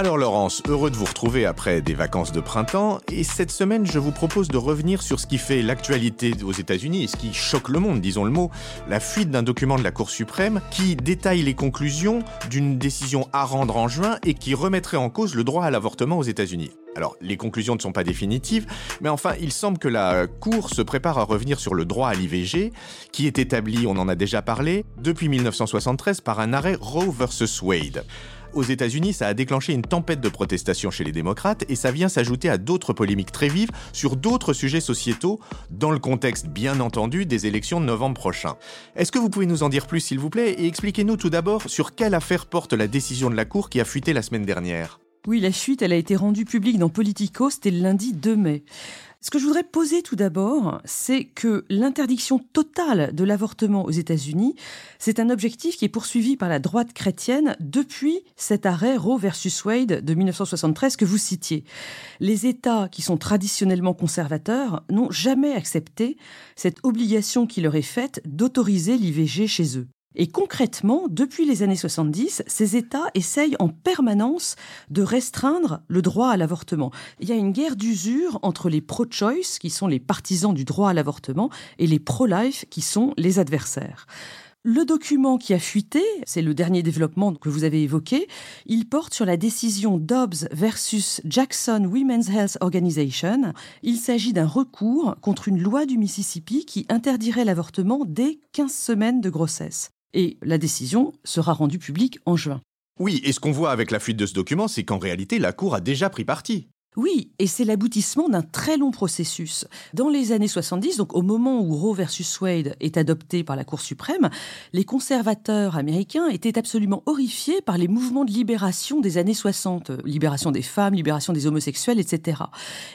Alors Laurence, heureux de vous retrouver après des vacances de printemps et cette semaine je vous propose de revenir sur ce qui fait l'actualité aux États-Unis et ce qui choque le monde, disons le mot, la fuite d'un document de la Cour suprême qui détaille les conclusions d'une décision à rendre en juin et qui remettrait en cause le droit à l'avortement aux États-Unis. Alors, les conclusions ne sont pas définitives, mais enfin, il semble que la Cour se prépare à revenir sur le droit à l'IVG, qui est établi, on en a déjà parlé, depuis 1973 par un arrêt Roe versus Wade. Aux États-Unis, ça a déclenché une tempête de protestations chez les démocrates et ça vient s'ajouter à d'autres polémiques très vives sur d'autres sujets sociétaux, dans le contexte bien entendu des élections de novembre prochain. Est-ce que vous pouvez nous en dire plus s'il vous plaît? Et expliquez-nous tout d'abord sur quelle affaire porte la décision de la Cour qui a fuité la semaine dernière oui, la fuite, elle a été rendue publique dans Politico, c'était le lundi 2 mai. Ce que je voudrais poser tout d'abord, c'est que l'interdiction totale de l'avortement aux États-Unis, c'est un objectif qui est poursuivi par la droite chrétienne depuis cet arrêt Roe versus Wade de 1973 que vous citiez. Les États qui sont traditionnellement conservateurs n'ont jamais accepté cette obligation qui leur est faite d'autoriser l'IVG chez eux. Et concrètement, depuis les années 70, ces États essayent en permanence de restreindre le droit à l'avortement. Il y a une guerre d'usure entre les pro-choice, qui sont les partisans du droit à l'avortement, et les pro-life, qui sont les adversaires. Le document qui a fuité, c'est le dernier développement que vous avez évoqué, il porte sur la décision Dobbs versus Jackson Women's Health Organization. Il s'agit d'un recours contre une loi du Mississippi qui interdirait l'avortement dès 15 semaines de grossesse et la décision sera rendue publique en juin. Oui, et ce qu'on voit avec la fuite de ce document, c'est qu'en réalité, la Cour a déjà pris parti. Oui, et c'est l'aboutissement d'un très long processus. Dans les années 70, donc au moment où Roe versus Wade est adopté par la Cour suprême, les conservateurs américains étaient absolument horrifiés par les mouvements de libération des années 60, libération des femmes, libération des homosexuels, etc.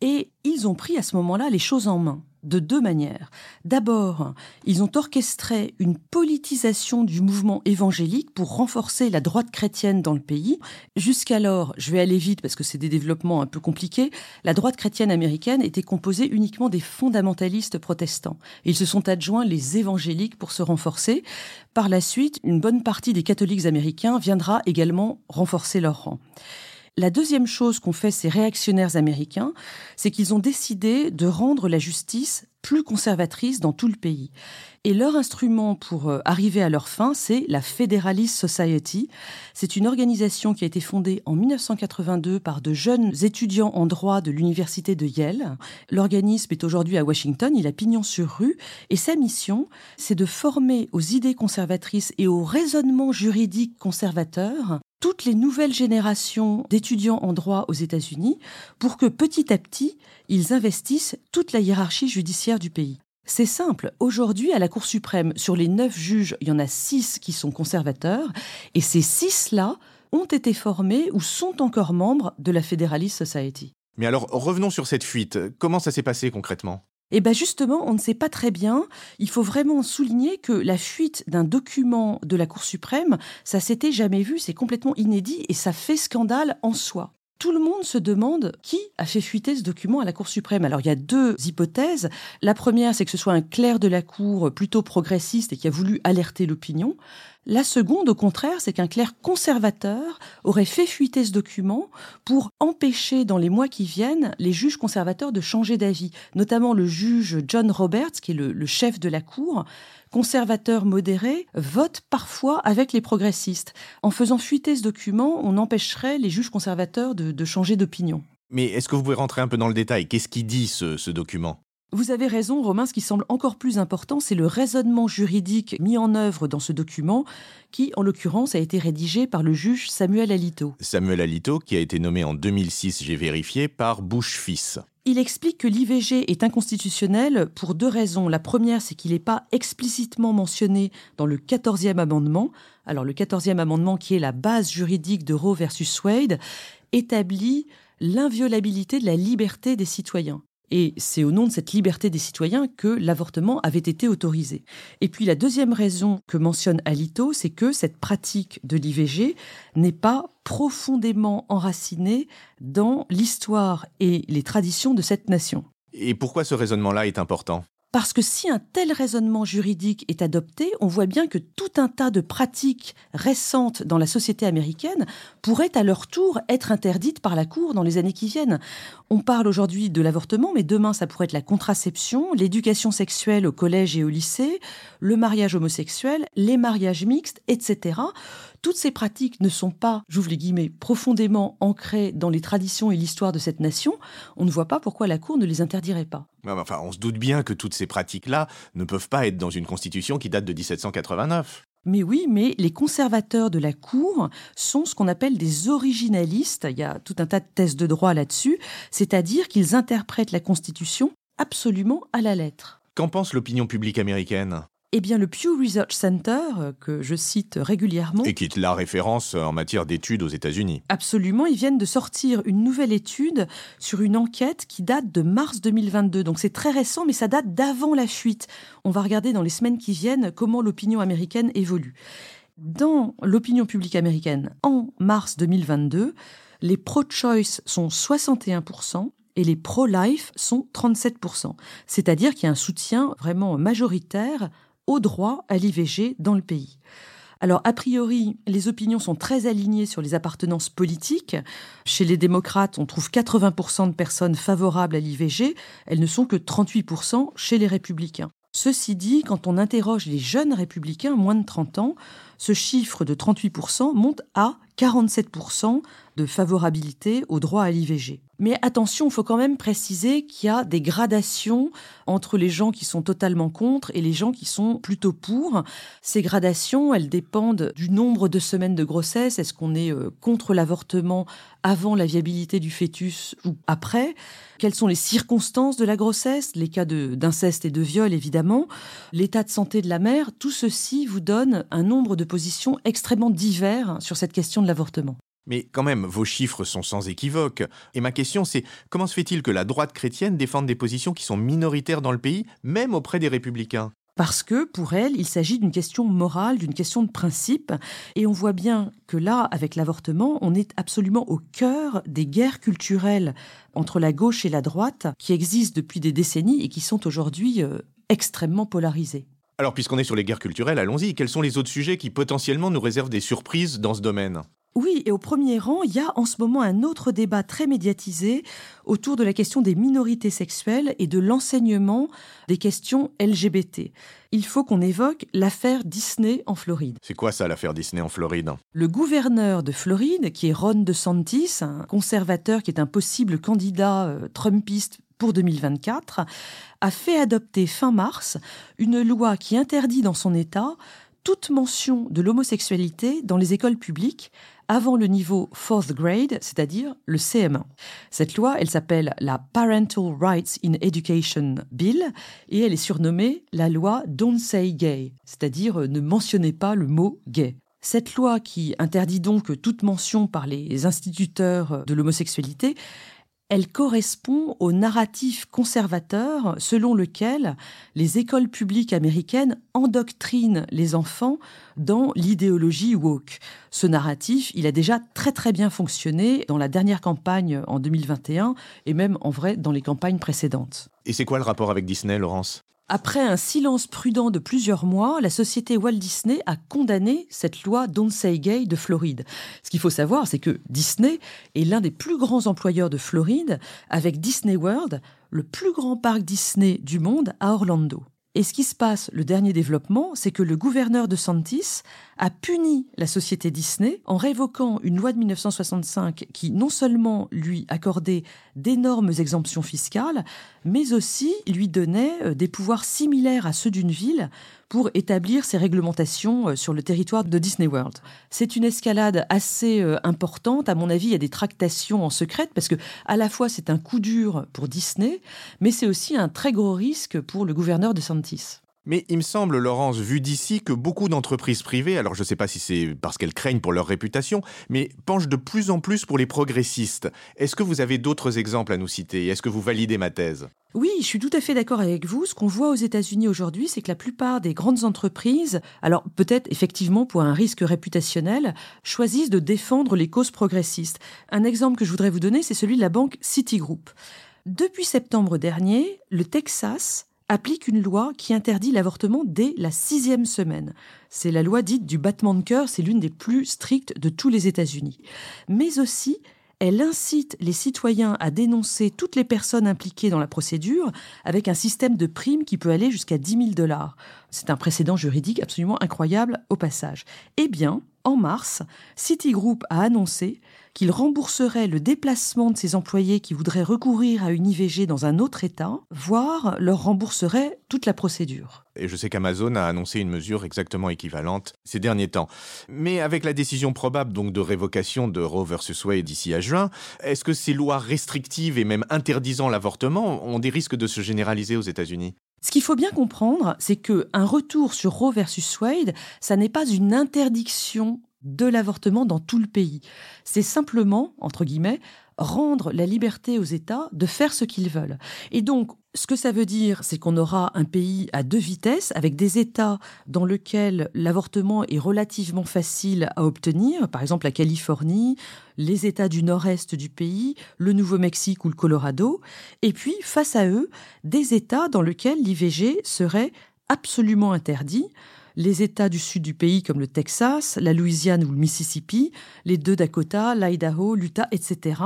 Et ils ont pris à ce moment-là les choses en main de deux manières. D'abord, ils ont orchestré une politisation du mouvement évangélique pour renforcer la droite chrétienne dans le pays. Jusqu'alors, je vais aller vite parce que c'est des développements un peu compliqués, la droite chrétienne américaine était composée uniquement des fondamentalistes protestants. Ils se sont adjoints les évangéliques pour se renforcer. Par la suite, une bonne partie des catholiques américains viendra également renforcer leur rang. La deuxième chose qu'ont fait ces réactionnaires américains, c'est qu'ils ont décidé de rendre la justice plus conservatrice dans tout le pays. Et leur instrument pour euh, arriver à leur fin, c'est la Federalist Society. C'est une organisation qui a été fondée en 1982 par de jeunes étudiants en droit de l'université de Yale. L'organisme est aujourd'hui à Washington, il a pignon sur rue, et sa mission, c'est de former aux idées conservatrices et au raisonnement juridique conservateur toutes les nouvelles générations d'étudiants en droit aux États-Unis pour que petit à petit, ils investissent toute la hiérarchie judiciaire du pays. C'est simple. Aujourd'hui, à la Cour suprême, sur les neuf juges, il y en a six qui sont conservateurs, et ces six-là ont été formés ou sont encore membres de la Federalist Society. Mais alors, revenons sur cette fuite. Comment ça s'est passé concrètement? Eh bien justement, on ne sait pas très bien. Il faut vraiment souligner que la fuite d'un document de la Cour suprême, ça s'était jamais vu, c'est complètement inédit et ça fait scandale en soi. Tout le monde se demande qui a fait fuiter ce document à la Cour suprême. Alors il y a deux hypothèses. La première, c'est que ce soit un clerc de la Cour plutôt progressiste et qui a voulu alerter l'opinion. La seconde, au contraire, c'est qu'un clerc conservateur aurait fait fuiter ce document pour empêcher dans les mois qui viennent les juges conservateurs de changer d'avis, notamment le juge John Roberts, qui est le, chef de la Cour, conservateur modéré, vote parfois avec les progressistes. En faisant fuiter ce document, on empêcherait les juges conservateurs de, changer d'opinion. Mais est-ce que vous pouvez rentrer un peu dans le détail? Qu'est-ce qui dit ce document? Vous avez raison, Romain, ce qui semble encore plus important, c'est le raisonnement juridique mis en œuvre dans ce document, qui, en l'occurrence, a été rédigé par le juge Samuel Alito. Samuel Alito, qui a été nommé en 2006, j'ai vérifié, par Bush fils. Il explique que l'IVG est inconstitutionnel pour deux raisons. La première, c'est qu'il n'est pas explicitement mentionné dans le 14e amendement. Alors le 14e amendement, qui est la base juridique de Roe versus Wade, établit l'inviolabilité de la liberté des citoyens. Et c'est au nom de cette liberté des citoyens que l'avortement avait été autorisé. Et puis la deuxième raison que mentionne Alito, c'est que cette pratique de l'IVG n'est pas profondément enracinée dans l'histoire et les traditions de cette nation. Et pourquoi ce raisonnement-là est important? Parce que si un tel raisonnement juridique est adopté, on voit bien que tout un tas de pratiques récentes dans la société américaine pourraient à leur tour être interdites par la Cour dans les années qui viennent. On parle aujourd'hui de l'avortement, mais demain ça pourrait être la contraception, l'éducation sexuelle au collège et au lycée, le mariage homosexuel, les mariages mixtes, etc. Toutes ces pratiques ne sont pas, j'ouvre les guillemets, profondément ancrées dans les traditions et l'histoire de cette nation. On ne voit pas pourquoi la Cour ne les interdirait pas. Enfin, on se doute bien que toutes ces pratiques-là ne peuvent pas être dans une constitution qui date de 1789. Mais oui, mais les conservateurs de la Cour sont ce qu'on appelle des originalistes. Il y a tout un tas de thèses de droit là-dessus, c'est-à-dire qu'ils interprètent la Constitution absolument à la lettre. Qu'en pense l'opinion publique américaine? Eh bien, le Pew Research Center, euh, que je cite régulièrement. Et qui est la référence en matière d'études aux États-Unis. Absolument. Ils viennent de sortir une nouvelle étude sur une enquête qui date de mars 2022. Donc, c'est très récent, mais ça date d'avant la fuite. On va regarder dans les semaines qui viennent comment l'opinion américaine évolue. Dans l'opinion publique américaine, en mars 2022, les pro-choice sont 61%, et les pro-life sont 37%. C'est-à-dire qu'il y a un soutien vraiment majoritaire au droit à l'IVG dans le pays. Alors, a priori, les opinions sont très alignées sur les appartenances politiques. Chez les démocrates, on trouve 80% de personnes favorables à l'IVG. Elles ne sont que 38% chez les républicains. Ceci dit, quand on interroge les jeunes républicains, moins de 30 ans, ce chiffre de 38% monte à 47% de favorabilité au droit à l'IVG. Mais attention, il faut quand même préciser qu'il y a des gradations entre les gens qui sont totalement contre et les gens qui sont plutôt pour. Ces gradations, elles dépendent du nombre de semaines de grossesse. Est-ce qu'on est euh, contre l'avortement avant la viabilité du fœtus ou après? Quelles sont les circonstances de la grossesse? Les cas d'inceste et de viol, évidemment. L'état de santé de la mère. Tout ceci vous donne un nombre de positions extrêmement divers sur cette question de l'avortement. Mais quand même, vos chiffres sont sans équivoque. Et ma question, c'est comment se fait-il que la droite chrétienne défende des positions qui sont minoritaires dans le pays, même auprès des républicains? Parce que pour elle, il s'agit d'une question morale, d'une question de principe. Et on voit bien que là, avec l'avortement, on est absolument au cœur des guerres culturelles entre la gauche et la droite qui existent depuis des décennies et qui sont aujourd'hui euh, extrêmement polarisées. Alors, puisqu'on est sur les guerres culturelles, allons-y. Quels sont les autres sujets qui potentiellement nous réservent des surprises dans ce domaine? Oui, et au premier rang, il y a en ce moment un autre débat très médiatisé autour de la question des minorités sexuelles et de l'enseignement des questions LGBT. Il faut qu'on évoque l'affaire Disney en Floride. C'est quoi ça, l'affaire Disney en Floride? Le gouverneur de Floride, qui est Ron DeSantis, un conservateur qui est un possible candidat euh, trumpiste pour 2024, a fait adopter fin mars une loi qui interdit dans son État toute mention de l'homosexualité dans les écoles publiques avant le niveau fourth grade, c'est-à-dire le CM1. Cette loi, elle s'appelle la Parental Rights in Education Bill et elle est surnommée la loi Don't Say Gay, c'est-à-dire ne mentionnez pas le mot gay. Cette loi qui interdit donc toute mention par les instituteurs de l'homosexualité, elle correspond au narratif conservateur selon lequel les écoles publiques américaines endoctrinent les enfants dans l'idéologie woke. Ce narratif, il a déjà très très bien fonctionné dans la dernière campagne en 2021 et même en vrai dans les campagnes précédentes. Et c'est quoi le rapport avec Disney, Laurence? Après un silence prudent de plusieurs mois, la société Walt Disney a condamné cette loi Don't Say Gay de Floride. Ce qu'il faut savoir, c'est que Disney est l'un des plus grands employeurs de Floride, avec Disney World, le plus grand parc Disney du monde à Orlando. Et ce qui se passe, le dernier développement, c'est que le gouverneur de Santis a puni la société Disney en révoquant une loi de 1965 qui non seulement lui accordait d'énormes exemptions fiscales, mais aussi lui donnait euh, des pouvoirs similaires à ceux d'une ville pour établir ses réglementations euh, sur le territoire de Disney World. C'est une escalade assez euh, importante. À mon avis, il y a des tractations en secret parce que à la fois c'est un coup dur pour Disney, mais c'est aussi un très gros risque pour le gouverneur de Santis. Mais il me semble, Laurence, vu d'ici, que beaucoup d'entreprises privées, alors je ne sais pas si c'est parce qu'elles craignent pour leur réputation, mais penchent de plus en plus pour les progressistes. Est-ce que vous avez d'autres exemples à nous citer? Est-ce que vous validez ma thèse? Oui, je suis tout à fait d'accord avec vous. Ce qu'on voit aux États-Unis aujourd'hui, c'est que la plupart des grandes entreprises, alors peut-être effectivement pour un risque réputationnel, choisissent de défendre les causes progressistes. Un exemple que je voudrais vous donner, c'est celui de la banque Citigroup. Depuis septembre dernier, le Texas applique une loi qui interdit l'avortement dès la sixième semaine. C'est la loi dite du battement de cœur, c'est l'une des plus strictes de tous les États-Unis. Mais aussi, elle incite les citoyens à dénoncer toutes les personnes impliquées dans la procédure avec un système de primes qui peut aller jusqu'à 10 000 dollars. C'est un précédent juridique absolument incroyable au passage. Eh bien, en mars, Citigroup a annoncé qu'il rembourserait le déplacement de ses employés qui voudraient recourir à une IVG dans un autre État, voire leur rembourserait toute la procédure. Et je sais qu'Amazon a annoncé une mesure exactement équivalente ces derniers temps. Mais avec la décision probable donc de révocation de Roe versus Wade d'ici à juin, est-ce que ces lois restrictives et même interdisant l'avortement ont des risques de se généraliser aux États-Unis? Ce qu'il faut bien comprendre, c'est que un retour sur Roe versus Wade, ça n'est pas une interdiction de l'avortement dans tout le pays. C'est simplement, entre guillemets, rendre la liberté aux États de faire ce qu'ils veulent. Et donc, ce que ça veut dire, c'est qu'on aura un pays à deux vitesses, avec des États dans lesquels l'avortement est relativement facile à obtenir, par exemple la Californie, les États du nord-est du pays, le Nouveau-Mexique ou le Colorado, et puis face à eux, des États dans lesquels l'IVG serait absolument interdit, les États du sud du pays comme le Texas, la Louisiane ou le Mississippi, les deux Dakota, l'Idaho, l'Utah, etc.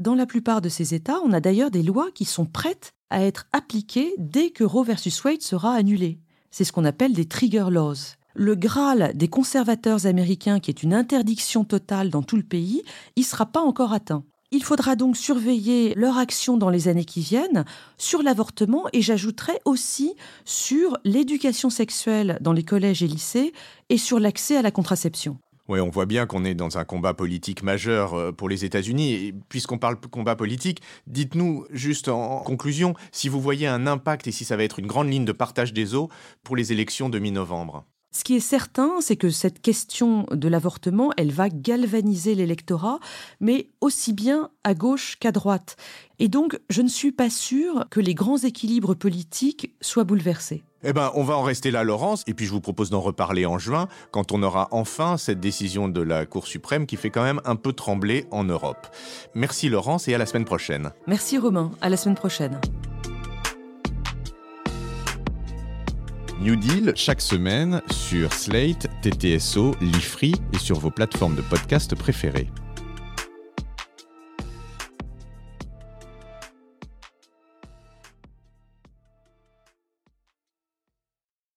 Dans la plupart de ces États, on a d'ailleurs des lois qui sont prêtes à être appliquées dès que Roe versus Wade sera annulé. C'est ce qu'on appelle des trigger laws. Le Graal des conservateurs américains, qui est une interdiction totale dans tout le pays, ne sera pas encore atteint. Il faudra donc surveiller leur action dans les années qui viennent sur l'avortement et j'ajouterai aussi sur l'éducation sexuelle dans les collèges et lycées et sur l'accès à la contraception. Oui, on voit bien qu'on est dans un combat politique majeur euh, pour les États-Unis. Et puisqu'on parle combat politique, dites-nous juste en conclusion si vous voyez un impact et si ça va être une grande ligne de partage des eaux pour les élections de mi-novembre. Ce qui est certain, c'est que cette question de l'avortement, elle va galvaniser l'électorat, mais aussi bien à gauche qu'à droite. Et donc, je ne suis pas sûre que les grands équilibres politiques soient bouleversés. Eh ben, on va en rester là, Laurence, et puis je vous propose d'en reparler en juin, quand on aura enfin cette décision de la Cour suprême qui fait quand même un peu trembler en Europe. Merci, Laurence, et à la semaine prochaine. Merci, Romain. À la semaine prochaine. New Deal chaque semaine sur Slate, TTSO, Lifree et sur vos plateformes de podcast préférées.